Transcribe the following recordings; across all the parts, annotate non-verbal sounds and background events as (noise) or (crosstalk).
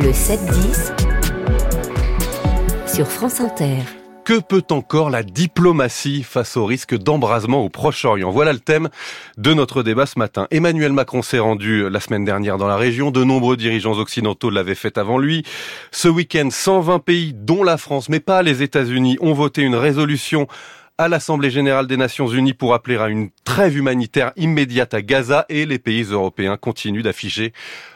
Le 7-10 sur France Inter. Que peut encore la diplomatie face au risque d'embrasement au Proche-Orient? Voilà le thème de notre débat ce matin. Emmanuel Macron s'est rendu la semaine dernière dans la région. De nombreux dirigeants occidentaux l'avaient fait avant lui. Ce week-end, 120 pays, dont la France, mais pas les États-Unis, ont voté une résolution à l'Assemblée générale des Nations unies pour appeler à une trêve humanitaire immédiate à Gaza et les pays européens continuent d'afficher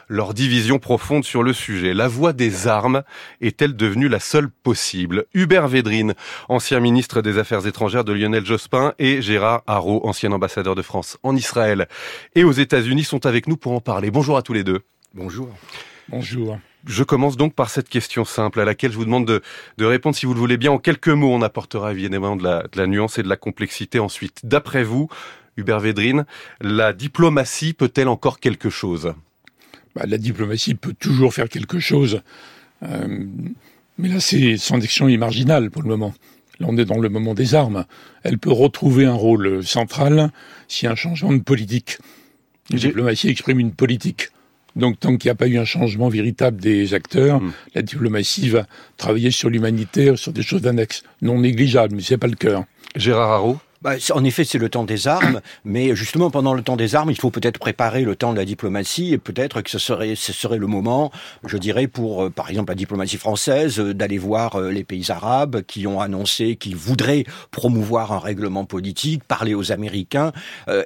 leur division profonde sur le sujet. La voie des armes est-elle devenue la seule possible? Hubert Védrine, ancien ministre des Affaires étrangères de Lionel Jospin, et Gérard Haro, ancien ambassadeur de France en Israël et aux États-Unis, sont avec nous pour en parler. Bonjour à tous les deux. Bonjour. Bonjour. Je commence donc par cette question simple à laquelle je vous demande de, répondre, si vous le voulez bien, en quelques mots. On apportera évidemment de la, de la nuance et de la complexité ensuite. D'après vous, Hubert Védrine, la diplomatie peut-elle encore quelque chose? Bah, La diplomatie peut toujours faire quelque chose. Euh, mais là, c'est son action est marginale pour le moment. Là, on est dans le moment des armes. Elle peut retrouver un rôle central a un changement de politique. La diplomatie exprime une politique. Donc tant qu'il n'y a pas eu un changement véritable des acteurs, hmm. la diplomatie va travailler sur l'humanitaire, sur des choses d'annexe, non négligeables, mais c'est pas le cœur. Gérard Haro bah, en effet, c'est le temps des armes, (coughs) mais justement pendant le temps des armes, il faut peut-être préparer le temps de la diplomatie et peut-être que ce serait, ce serait le moment, je dirais, pour euh, par exemple la diplomatie française, euh, d'aller voir euh, les pays arabes qui ont annoncé qu'ils voudraient promouvoir un règlement politique, parler aux Américains,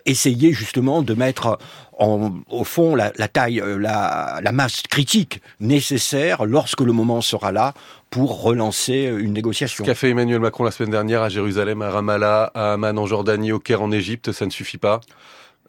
essayer justement de mettre en, au fond la, taille, la masse critique nécessaire lorsque le moment sera là pour relancer une négociation. Ce qu'a fait Emmanuel Macron la semaine dernière à Jérusalem, à Ramallah, à Amman en Jordanie, au Caire en Égypte, ça ne suffit pas?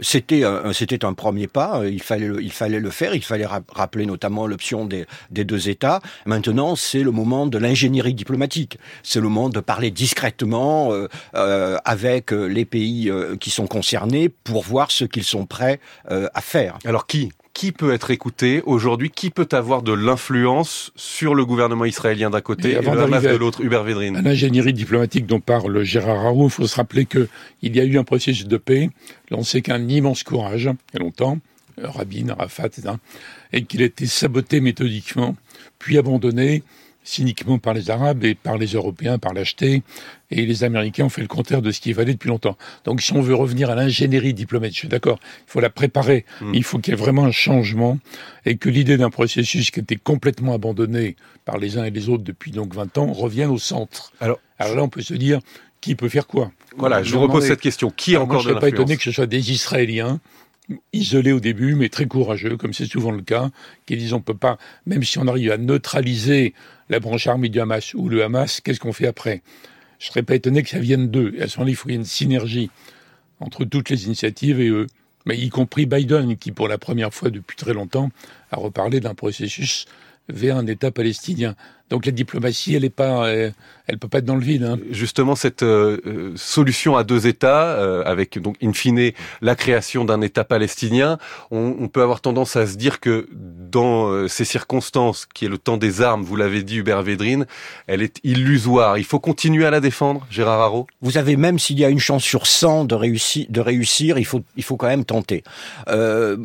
C'était un, c'était un premier pas. Il fallait, il fallait le faire. Il fallait rappeler notamment l'option des, des, deux États. Maintenant, c'est le moment de l'ingénierie diplomatique. C'est le moment de parler discrètement euh, euh avec les pays euh, qui sont concernés pour voir ce qu'ils sont prêts euh, à faire. Alors qui? Qui peut être écouté aujourd'hui? Qui peut avoir de l'influence sur le gouvernement israélien d'un côté? Et, le Hamas de l'autre Hubert Védrine L'ingénierie diplomatique dont parle Gérard Haro, il faut se rappeler qu'il y a eu un processus de paix lancé qu'un immense courage, il y a longtemps, Rabin, Arafat, etc., et qu'il a été saboté méthodiquement, puis abandonné cyniquement par les Arabes et par les Européens, par l'acheter, et les Américains ont fait le contraire de ce qui valait depuis longtemps. Donc si on veut revenir à l'ingénierie diplomatique, je suis d'accord, il faut la préparer, hmm. il faut qu'il y ait vraiment un changement, et que l'idée d'un processus qui était complètement abandonné par les uns et les autres depuis donc 20 ans revienne au centre. Alors, Alors là, on peut se dire, qui peut faire quoi? Voilà, je vous repose cette question. Qui a encore l'influence Je ne serais pas étonné que ce soit des Israéliens isolés au début, mais très courageux, comme c'est souvent le cas, qui disent on peut pas, même si on arrive à neutraliser la branche armée du Hamas ou le Hamas, qu'est-ce qu'on fait après? Je ne serais pas étonné que ça vienne d'eux. À ce moment-là, il faut qu'il y ait une synergie entre toutes les initiatives et eux. Mais y compris Biden, qui pour la première fois depuis très longtemps a reparlé d'un processus vers un État palestinien. Donc la diplomatie, elle est pas, euh, elle, peut pas être dans le vide. Hein. Justement, cette euh, euh, solution à deux États, avec donc in fine la création d'un État palestinien, on, on, peut avoir tendance à se dire que dans ces circonstances, qui est le temps des armes, vous l'avez dit Hubert Védrine, elle est illusoire. Il faut continuer à la défendre, Gérard Haro? Vous avez même s'il y a une chance sur 100 de réussir, de réussir, il faut, il faut quand même tenter.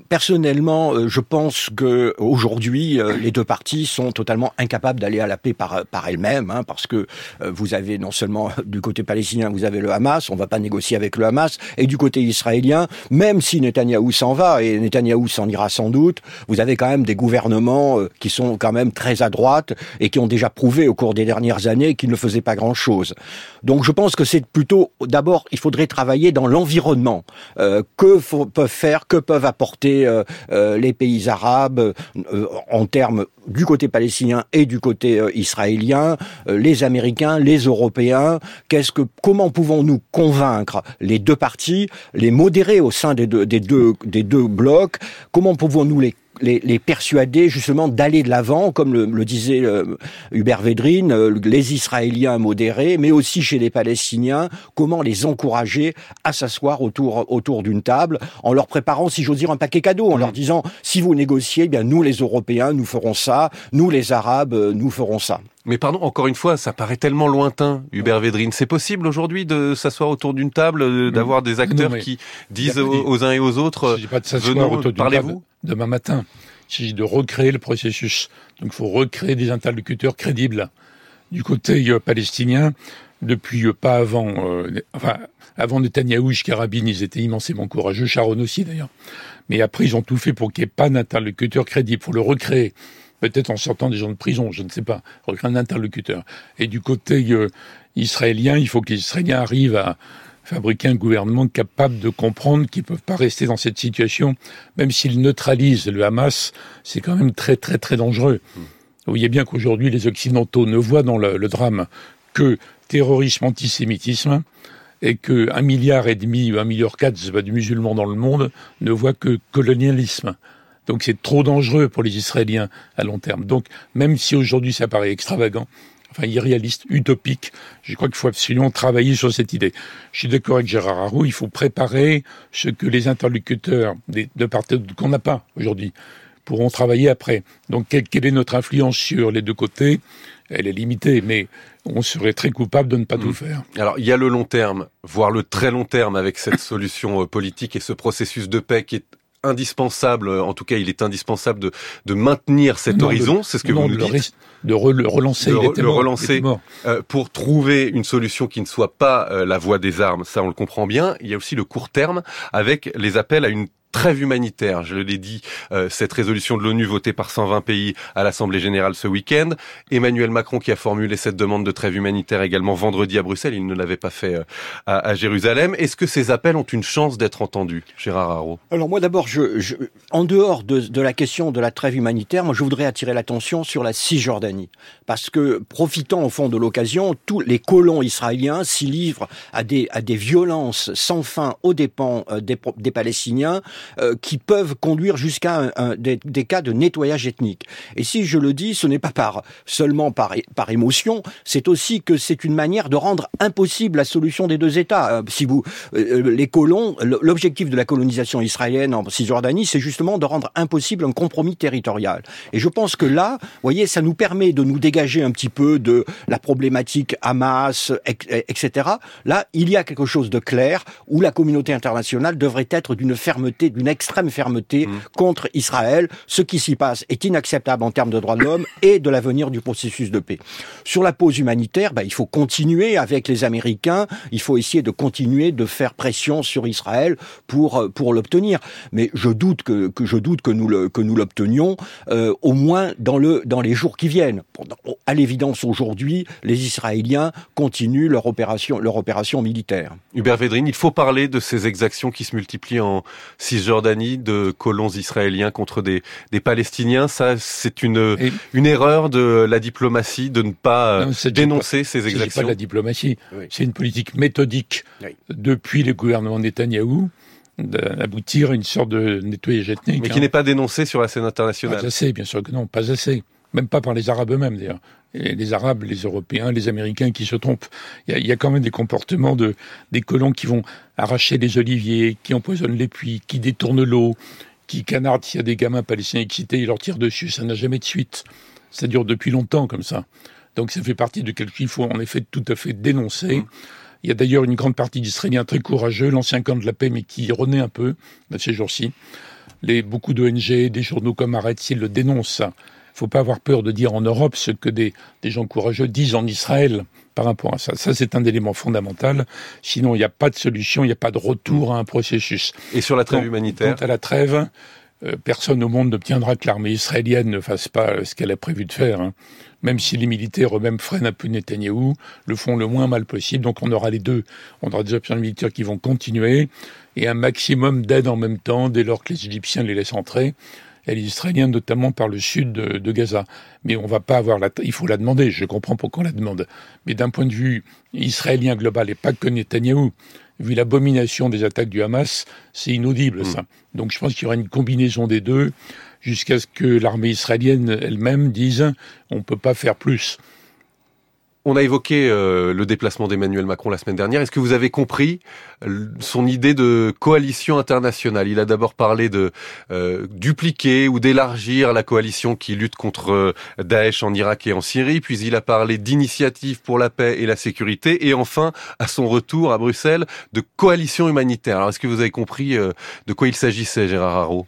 personnellement, je pense que aujourd'hui, les deux parties sont totalement incapables d'aller à la par, par elle-même, hein, parce que euh, vous avez non seulement du côté palestinien, vous avez le Hamas, on va pas négocier avec le Hamas, et du côté israélien, même si Netanyahou s'en va, et Netanyahou s'en ira sans doute, vous avez quand même des gouvernements euh, qui sont quand même très à droite et qui ont déjà prouvé au cours des dernières années qu'ils ne faisaient pas grand-chose. Donc je pense que c'est plutôt, d'abord, il faudrait travailler dans l'environnement. Euh, que peuvent faire, que peuvent apporter les pays arabes en termes du côté palestinien et du côté euh, israélien, euh, les Américains, les Européens. Qu'est-ce que, comment pouvons-nous convaincre les deux parties, les modérer au sein des deux, des deux, des deux blocs? Comment pouvons-nous les les, persuader justement d'aller de l'avant, comme le, disait euh, Hubert Védrine, euh, les Israéliens modérés, mais aussi chez les Palestiniens, comment les encourager à s'asseoir autour, autour d'une table, en leur préparant, si j'ose dire, un paquet cadeau, en leur mm. disant, si vous négociez, eh bien nous les Européens, nous ferons ça, nous les Arabes, euh, nous ferons ça. Mais pardon, encore une fois, ça paraît tellement lointain, Hubert Védrine. C'est possible aujourd'hui de s'asseoir autour d'une table, d'avoir des acteurs qui disent aux, uns et aux autres, pas de s'asseoir autour d'une parlez-vous demain matin. Il s'agit de recréer le processus. Donc il faut recréer des interlocuteurs crédibles. Du côté euh, palestinien, depuis euh, pas avant, euh, enfin avant Netanyahou Rabin, ils étaient immensément courageux, Sharon aussi d'ailleurs. Mais après, ils ont tout fait pour qu'il n'y ait pas d'interlocuteur crédible, pour le recréer. Peut-être en sortant des gens de prison, je ne sais pas, un interlocuteur. Et du côté israélien, il faut que les Israéliens arrivent à fabriquer un gouvernement capable de comprendre qu'ils ne peuvent pas rester dans cette situation, même s'ils neutralisent le Hamas, c'est quand même très très très dangereux. Vous voyez bien qu'aujourd'hui, les Occidentaux ne voient dans le, drame que terrorisme, antisémitisme, et que un milliard et demi ou un milliard quatre de musulmans dans le monde ne voient que colonialisme. Donc c'est trop dangereux pour les Israéliens à long terme. Donc même si aujourd'hui ça paraît extravagant, enfin irréaliste, utopique. Je crois qu'il faut absolument travailler sur cette idée. Je suis d'accord avec Gérard Harou, il faut préparer ce que les interlocuteurs de part qu'on n'a pas aujourd'hui pourront travailler après. Donc quelle, est notre influence sur les deux côtés? Elle est limitée, mais on serait très coupable de ne pas tout mmh. faire. Alors il y a le long terme, voire le très long terme avec cette (laughs) solution euh, politique et ce processus de paix qui est indispensable, en tout cas il est indispensable de, de maintenir cet horizon, c'est ce que vous nous dites. De relancer, de le relancer euh, pour trouver une solution qui ne soit pas euh, la voie des armes, ça on le comprend bien. Il y a aussi le court terme avec les appels à une trêve humanitaire. Je l'ai dit, euh, cette résolution de l'ONU votée par 120 pays à l'Assemblée générale ce week-end. Emmanuel Macron qui a formulé cette demande de trêve humanitaire également vendredi à Bruxelles. Il ne l'avait pas fait euh, à, Jérusalem. Est-ce que ces appels ont une chance d'être entendus, Gérard Haro? Alors moi d'abord, je, je, en dehors de, de, la question de la trêve humanitaire, moi je voudrais attirer l'attention sur la Cisjordanie. Parce que profitant au fond de l'occasion, tous les colons israéliens s'y livrent à des, à des violences sans fin aux dépens euh, des, des Palestiniens euh, qui peuvent conduire jusqu'à des, des, cas de nettoyage ethnique. Et si je le dis, ce n'est pas par seulement par, par émotion, c'est aussi que c'est une manière de rendre impossible la solution des deux États. Euh, si vous, euh, les colons, l'objectif de la colonisation israélienne en Cisjordanie, c'est justement de rendre impossible un compromis territorial. Et je pense que là, vous voyez, ça nous permet de nous dégager un petit peu de la problématique Hamas, etc. Là, il y a quelque chose de clair où la communauté internationale devrait être d'une fermeté d'une extrême fermeté mmh. contre Israël. Ce qui s'y passe est inacceptable en termes de droits de l'homme (coughs) et de l'avenir du processus de paix. Sur la pause humanitaire, bah, il faut continuer avec les Américains, il faut essayer de continuer de faire pression sur Israël pour euh, pour l'obtenir. Mais je doute que, que je doute que nous le, que nous l'obtenions euh, au moins dans le dans les jours qui viennent. À l'évidence aujourd'hui, les Israéliens continuent leur opération leur opération militaire. Hubert Védrine, il faut parler de ces exactions qui se multiplient en Cisjordanie de colons israéliens contre des, des Palestiniens. Ça, c'est une, une erreur de la diplomatie de ne pas dénoncer ces exactions. C'est pas de la diplomatie. C'est une politique méthodique depuis le gouvernement Netanyahou d'aboutir à une sorte de nettoyage ethnique. Mais qui hein. n'est pas dénoncé sur la scène internationale. Pas assez, bien sûr que non, pas assez même pas par les Arabes eux-mêmes d'ailleurs. Les Arabes, les Européens, les Américains qui se trompent. Il y, a, quand même des comportements de des colons qui vont arracher les oliviers, qui empoisonnent les puits, qui détournent l'eau, qui canardent s'il y a des gamins palestiniens excités, ils leur tirent dessus. Ça n'a jamais de suite. Ça dure depuis longtemps comme ça. Donc ça fait partie de quelque chose qu'il faut en effet tout à fait dénoncer. Il y a d'ailleurs une grande partie d'Israéliens très courageux, l'ancien camp de la paix, mais qui renaît un peu ces jours-ci. Beaucoup d'ONG, des journaux comme Arrête, ils le dénoncent, faut pas avoir peur de dire en Europe ce que des, des gens courageux disent en Israël par rapport à ça. Ça, c'est un élément fondamental. Sinon, il n'y a pas de solution, il n'y a pas de retour à un processus. Et sur la trêve humanitaire Quant à la trêve, euh, personne au monde n'obtiendra que l'armée israélienne ne fasse pas ce qu'elle a prévu de faire. Hein. Même si les militaires eux-mêmes freinent un peu Netanyahou, le font le moins mal possible. Donc on aura les deux. On aura des options militaires qui vont continuer et un maximum d'aide en même temps dès lors que les Égyptiens les laissent entrer et les Israéliens, notamment par le sud de, Gaza. Mais on va pas avoir la, il faut la demander. Je comprends pourquoi on la demande. Mais d'un point de vue israélien global et pas que Netanyahou, vu l'abomination des attaques du Hamas, c'est inaudible mm. ça. Donc je pense qu'il y aura une combinaison des deux jusqu'à ce que l'armée israélienne elle-même dise on peut pas faire plus. On a évoqué euh, le déplacement d'Emmanuel Macron la semaine dernière. Est-ce que vous avez compris euh, son idée de coalition internationale? Il a d'abord parlé de euh, dupliquer ou d'élargir la coalition qui lutte contre Daesh en Irak et en Syrie, puis il a parlé d'initiative pour la paix et la sécurité, et enfin, à son retour à Bruxelles, de coalition humanitaire. Alors est-ce que vous avez compris de quoi il s'agissait, Gérard Haro?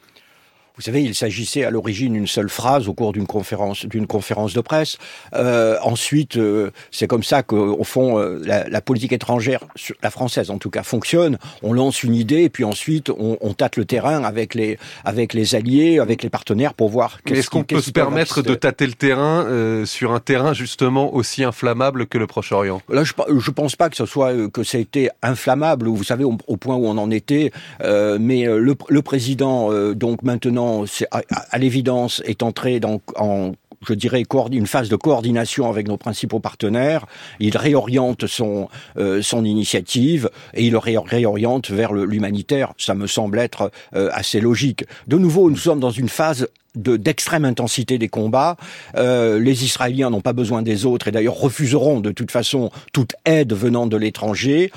Vous savez, il s'agissait à l'origine d'une seule phrase au cours d'une conférence, d'une conférence de presse. Euh, ensuite, euh, c'est comme ça qu'au fond, euh, la, la, politique étrangère, la française en tout cas, fonctionne. On lance une idée et puis ensuite on, on tâte le terrain avec les avec les alliés, avec les partenaires pour voir. Mais est-ce qu'on peut se permettre de tâter le terrain euh, sur un terrain justement aussi inflammable que le Proche-Orient? Là, je, je pense pas que ce soit que ça a été inflammable. Vous savez, au, au point où on en était. mais le, le président, donc maintenant, à, l'évidence, est entré dans, en je dirais, une phase de coordination avec nos principaux partenaires. Il réoriente son, euh, son initiative et il le réoriente vers l'humanitaire. Ça me semble être euh, assez logique. De nouveau, nous sommes dans une phase d'extrême intensité des combats. Euh, les Israéliens n'ont pas besoin des autres et d'ailleurs refuseront de toute façon toute aide venant de l'étranger.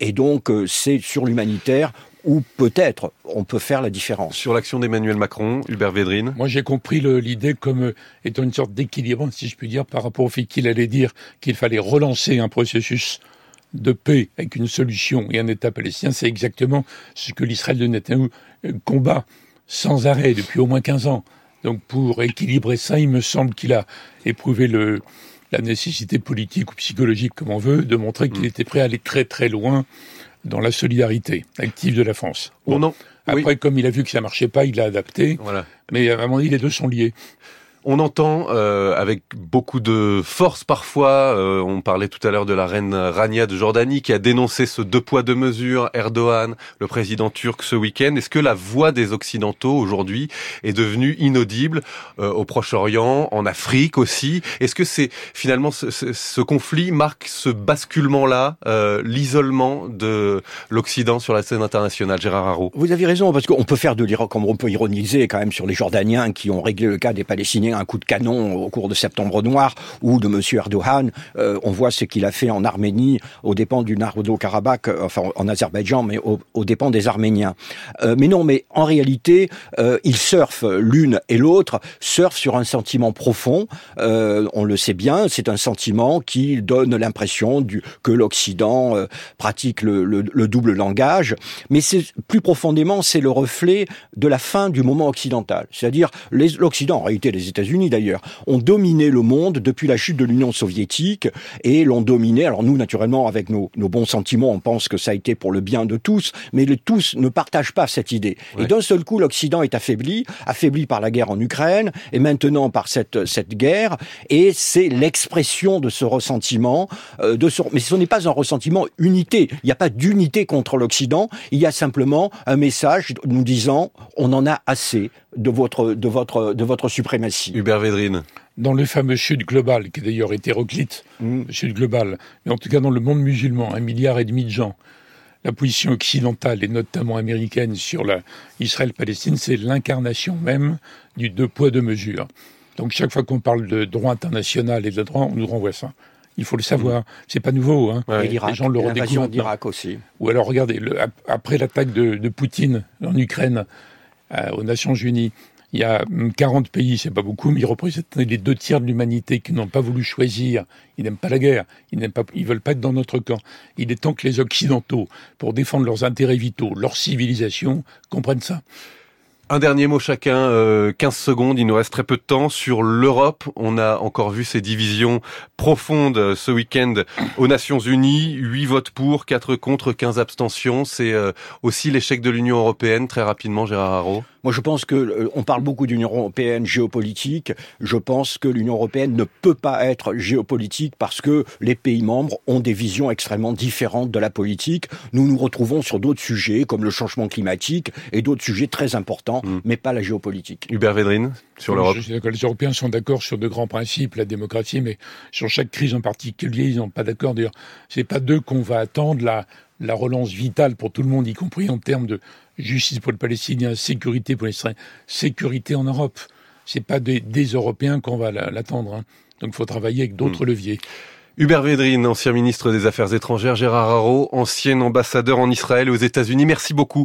Et donc c'est sur l'humanitaire où peut-être on peut faire la différence. Sur l'action d'Emmanuel Macron, Hubert Védrine Moi j'ai compris l'idée comme étant une sorte d'équilibre, si je puis dire, par rapport au fait qu'il allait dire qu'il fallait relancer un processus de paix avec une solution et un État palestinien. C'est exactement ce que l'Israël de Netanyahu combat sans arrêt depuis au moins 15 ans. Donc pour équilibrer ça, il me semble qu'il a éprouvé le, la nécessité politique ou psychologique, comme on veut, de montrer qu'il était prêt à aller très très loin dans la solidarité active de la France. Bon, non. Après, oui. comme il a vu que ça marchait pas, il a adapté. Voilà. Mais à un moment donné, les deux sont liés. On entend euh, avec beaucoup de force parfois, euh, on parlait tout à l'heure de la reine Rania de Jordanie qui a dénoncé ce deux poids deux mesures, Erdogan, le président turc ce week-end. Est-ce que la voix des Occidentaux aujourd'hui est devenue inaudible euh, au Proche-Orient, en Afrique aussi? Est-ce que c'est finalement ce, ce, ce, conflit marque ce basculement-là, euh, l'isolement de l'Occident sur la scène internationale? Gérard Haro. Vous avez raison, parce qu'on peut faire de comme on peut ironiser quand même sur les Jordaniens qui ont réglé le cas des Palestiniens un coup de canon au cours de Septembre Noir ou de Monsieur Erdogan. Euh, on voit ce qu'il a fait en Arménie aux dépens du Nagorno-Karabakh, enfin en Azerbaïdjan, mais aux, dépens des Arméniens. Euh, mais non, mais en réalité, euh, ils surfent l'une et l'autre, surfent sur un sentiment profond. Euh, on le sait bien, c'est un sentiment qui donne l'impression que l'Occident euh, pratique le, le, le, double langage. Mais plus profondément, c'est le reflet de la fin du moment occidental. C'est-à-dire l'Occident, en réalité les États États-Unis d'ailleurs, ont dominé le monde depuis la chute de l'Union soviétique et l'ont dominé. Alors nous, naturellement, avec nos, nos, bons sentiments, on pense que ça a été pour le bien de tous, mais le tous ne partagent pas cette idée. Ouais. Et d'un seul coup, l'Occident est affaibli, affaibli par la guerre en Ukraine et maintenant par cette, cette guerre, et c'est l'expression de ce ressentiment. Euh, de ce... Mais ce n'est pas un ressentiment unité. Il n'y a pas d'unité contre l'Occident. Il y a simplement un message nous disant on en a assez de votre, de votre, de votre suprématie. Hubert Védrine. Dans le fameux Sud global, qui est d'ailleurs hétéroclite, mm. Sud global, mais en tout cas dans le monde musulman, un milliard et demi de gens, la position occidentale et notamment américaine sur Israël-Palestine, c'est l'incarnation même du deux poids deux mesures. Donc chaque fois qu'on parle de droit international et de droit, on nous renvoie ça. Il faut le savoir. Mmh. C'est pas nouveau. Hein. Ouais. Les gens le redécouvrent. d'Irak aussi. Ou alors regardez, le, après l'attaque de, de, Poutine en Ukraine euh, aux Nations Unies, il y a 40 pays, c'est pas beaucoup, mais ils représentent les deux tiers de l'humanité qui n'ont pas voulu choisir. Ils n'aiment pas la guerre. Ils n'aiment pas, ils veulent pas être dans notre camp. Il est temps que les Occidentaux, pour défendre leurs intérêts vitaux, leur civilisation, comprennent ça. Un dernier mot chacun, euh, 15 secondes, il nous reste très peu de temps. Sur l'Europe, on a encore vu ces divisions profondes ce week-end aux Nations Unies. 8 votes pour, 4 contre, 15 abstentions. C'est euh, aussi l'échec de l'Union Européenne, très rapidement, Gérard Haro. Moi, je pense que euh, on parle beaucoup d'Union européenne géopolitique. Je pense que l'Union européenne ne peut pas être géopolitique parce que les pays membres ont des visions extrêmement différentes de la politique. Nous nous retrouvons sur d'autres sujets comme le changement climatique et d'autres sujets très importants, mmh. mais pas la géopolitique. Hubert Védrine, sur l'Europe. Les Européens sont d'accord sur de grands principes, la démocratie, mais sur chaque crise en particulier, ils n'ont pas d'accord. D'ailleurs, c'est pas d'eux qu'on va attendre la, la relance vitale pour tout le monde, y compris en termes de justice pour le Palestinien, sécurité pour l'Israël, sécurité en Europe. C'est pas des, des Européens qu'on va l'attendre. Hein. Donc il faut travailler avec d'autres mmh. leviers. Hubert Védrine, ancien ministre des Affaires étrangères, Gérard Haro, ancien ambassadeur en Israël et aux États-Unis. Merci beaucoup